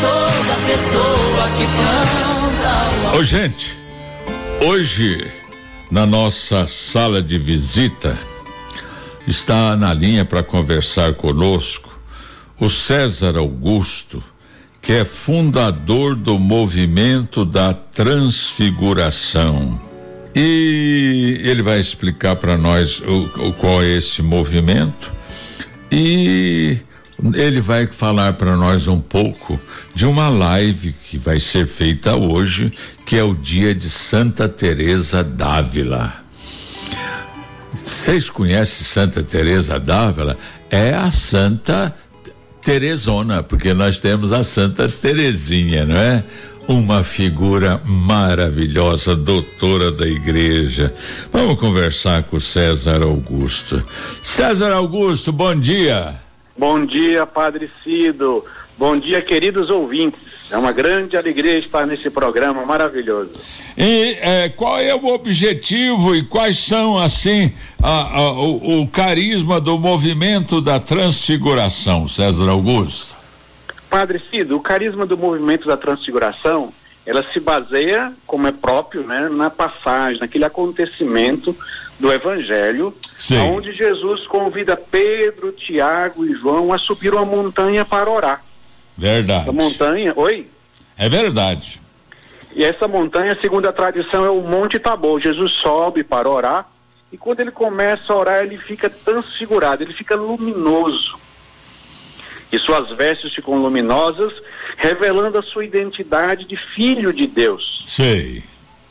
toda pessoa que planta. Ô, gente, hoje na nossa sala de visita está na linha para conversar conosco o César Augusto, que é fundador do movimento da transfiguração. E ele vai explicar para nós o, o, qual é esse movimento e ele vai falar para nós um pouco de uma live que vai ser feita hoje, que é o dia de Santa Teresa d'Ávila. Vocês conhecem Santa Teresa d'Ávila? É a Santa Teresona, porque nós temos a Santa Terezinha, não é? Uma figura maravilhosa, doutora da igreja. Vamos conversar com César Augusto. César Augusto, bom dia. Bom dia, Padre Cido. Bom dia, queridos ouvintes. É uma grande alegria estar nesse programa maravilhoso. E é, qual é o objetivo e quais são, assim, a, a, o, o, carisma do movimento da transfiguração, César Augusto? Padre Cido, o carisma do movimento da transfiguração, ela se baseia, como é próprio, né, na passagem, naquele acontecimento do Evangelho, Sim. onde Jesus convida Pedro, Tiago e João a subir uma montanha para orar. Verdade. A montanha, oi? É verdade. E essa montanha, segundo a tradição, é o Monte Tabor. Jesus sobe para orar e quando ele começa a orar, ele fica transfigurado, ele fica luminoso. E suas vestes ficam luminosas, revelando a sua identidade de filho de Deus. Sei.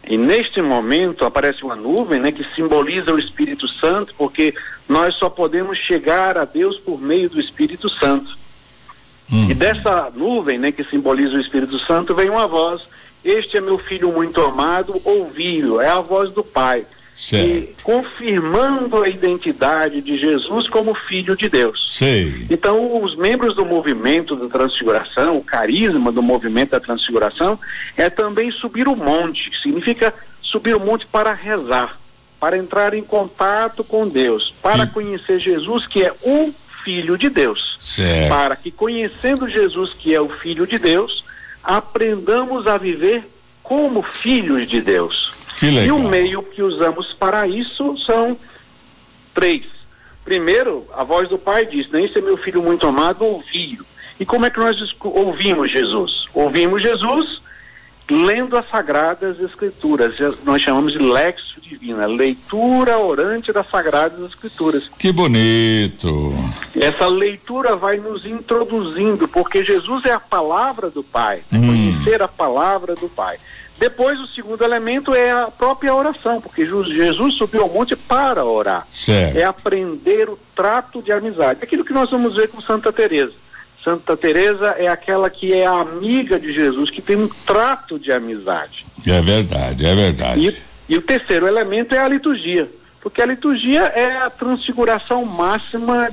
E neste momento aparece uma nuvem, né, que simboliza o Espírito Santo, porque nós só podemos chegar a Deus por meio do Espírito Santo. Hum. E dessa nuvem, né, que simboliza o Espírito Santo, vem uma voz: Este é meu filho muito amado, ouvi-o. É a voz do Pai. E confirmando a identidade de Jesus como filho de Deus. Sei. Então, os membros do movimento da transfiguração, o carisma do movimento da transfiguração, é também subir o monte, significa subir o monte para rezar, para entrar em contato com Deus, para e... conhecer Jesus, que é o Filho de Deus. Certo. Para que, conhecendo Jesus, que é o Filho de Deus, aprendamos a viver como filhos de Deus. E o meio que usamos para isso são três. Primeiro, a voz do Pai diz: Nem é meu filho muito amado, ouvi-o. E como é que nós ouvimos Jesus? Ouvimos Jesus lendo as Sagradas Escrituras. Nós chamamos de lexo divina, leitura orante das Sagradas Escrituras. Que bonito! Essa leitura vai nos introduzindo, porque Jesus é a palavra do Pai, hum. conhecer a palavra do Pai. Depois, o segundo elemento é a própria oração, porque Jesus subiu ao monte para orar. Certo. É aprender o trato de amizade. Aquilo que nós vamos ver com Santa Teresa. Santa Teresa é aquela que é amiga de Jesus, que tem um trato de amizade. É verdade, é verdade. E, e o terceiro elemento é a liturgia, porque a liturgia é a transfiguração máxima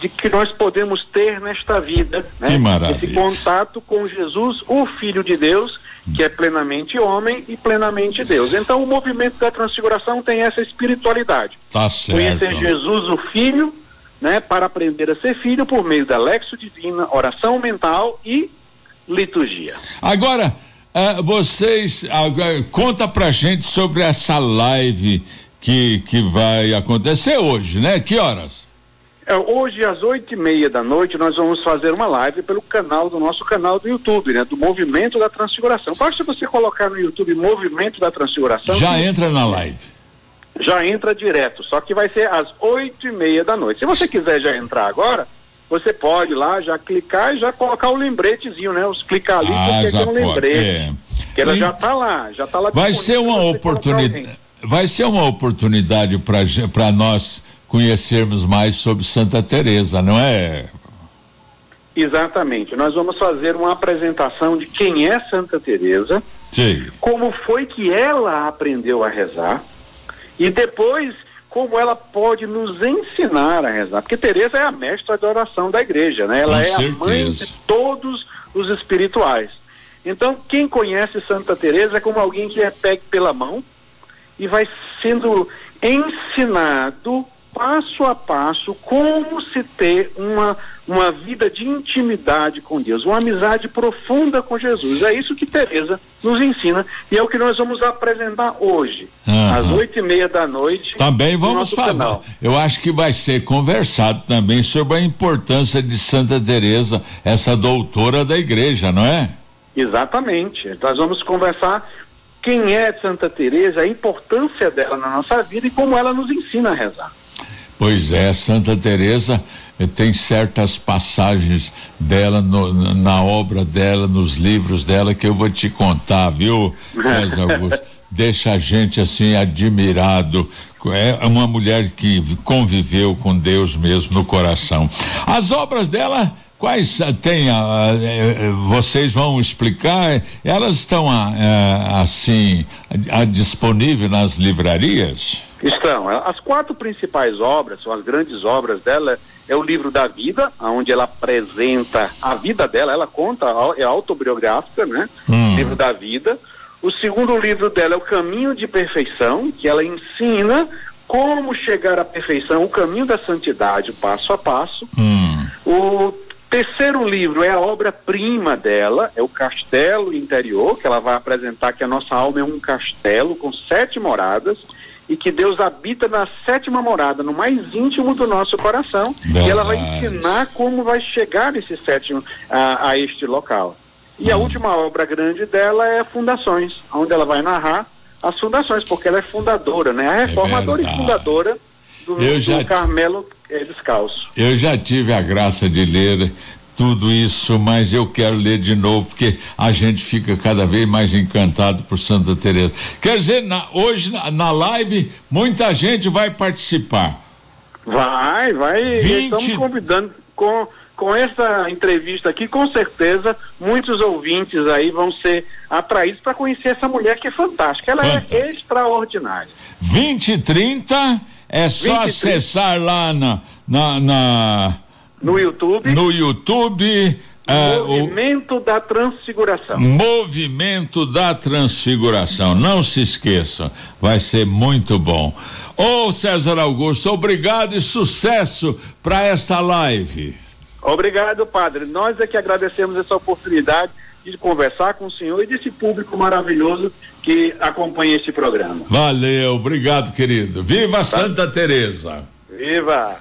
de que nós podemos ter nesta vida, né? Que maravilha. Esse contato com Jesus, o Filho de Deus, que é plenamente homem e plenamente Deus. Então o movimento da transfiguração tem essa espiritualidade. Tá certo. Conhecer Jesus, o Filho, né, para aprender a ser filho por meio da lexo divina, oração mental e liturgia. Agora, uh, vocês uh, conta pra gente sobre essa live que, que vai acontecer hoje, né? Que horas? É, hoje, às oito e meia da noite, nós vamos fazer uma live pelo canal do nosso canal do YouTube, né? Do Movimento da Transfiguração. Basta você colocar no YouTube Movimento da Transfiguração. Já entra na live já entra direto, só que vai ser às oito e meia da noite. Se você quiser já entrar agora, você pode lá já clicar e já colocar o lembretezinho, né? Os clicar ali ah, porque tem um lembrete. É. Que ela e... já está lá, já está lá. Vai ser uma oportunidade, vai ser uma oportunidade para nós conhecermos mais sobre Santa Teresa, não é? Exatamente. Nós vamos fazer uma apresentação de quem é Santa Teresa, Sim. como foi que ela aprendeu a rezar e depois, como ela pode nos ensinar a rezar. Porque Teresa é a mestra de oração da igreja, né? Ela Com é certeza. a mãe de todos os espirituais. Então, quem conhece Santa Teresa é como alguém que é pego pela mão e vai sendo ensinado passo a passo como se ter uma, uma vida de intimidade com Deus, uma amizade profunda com Jesus. É isso que Teresa nos ensina e é o que nós vamos apresentar hoje, uhum. às oito e meia da noite. Também vamos falar. Canal. Eu acho que vai ser conversado também sobre a importância de Santa Teresa, essa doutora da igreja, não é? Exatamente. Nós vamos conversar quem é Santa Teresa, a importância dela na nossa vida e como ela nos ensina a rezar. Pois é, Santa Teresa eh, tem certas passagens dela no, na obra dela, nos livros dela que eu vou te contar, viu, César Augusto? Deixa a gente assim admirado. É uma mulher que conviveu com Deus mesmo no coração. As obras dela Quais eh, tem, uh, vocês vão explicar? Elas estão assim disponíveis nas livrarias? Estão. As quatro principais obras, são as grandes obras dela, é o livro da vida, onde ela apresenta a vida dela, ela conta, é autobiográfica, né? Hum. Livro da vida. O segundo livro dela é o Caminho de Perfeição, que ela ensina como chegar à perfeição, o caminho da santidade, passo a passo. Hum. O terceiro livro é a obra-prima dela, é o Castelo Interior, que ela vai apresentar que a nossa alma é um castelo com sete moradas e que Deus habita na sétima morada, no mais íntimo do nosso coração. Verdade. E ela vai ensinar como vai chegar nesse sétimo a, a este local. E hum. a última obra grande dela é Fundações, onde ela vai narrar as fundações, porque ela é fundadora, né? A é reformadora é e fundadora do, eu já, do Carmelo é, Descalço. Eu já tive a graça de ler tudo isso, mas eu quero ler de novo, porque a gente fica cada vez mais encantado por Santa Teresa. Quer dizer, na, hoje na, na, live, muita gente vai participar. Vai, vai. 20... Estamos convidando com, com essa entrevista aqui, com certeza, muitos ouvintes aí vão ser atraídos para conhecer essa mulher que é fantástica. Ela é é extraordinária. 20 e 30 é só 20, acessar 30. lá na, na, na no YouTube. No YouTube. É, Movimento o... da Transfiguração. Movimento da Transfiguração. Não se esqueçam, vai ser muito bom. Ô César Augusto, obrigado e sucesso para esta live. Obrigado, padre. Nós é que agradecemos essa oportunidade de conversar com o senhor e desse público maravilhoso que acompanha este programa. Valeu, obrigado, querido. Viva tá. Santa Teresa. Viva!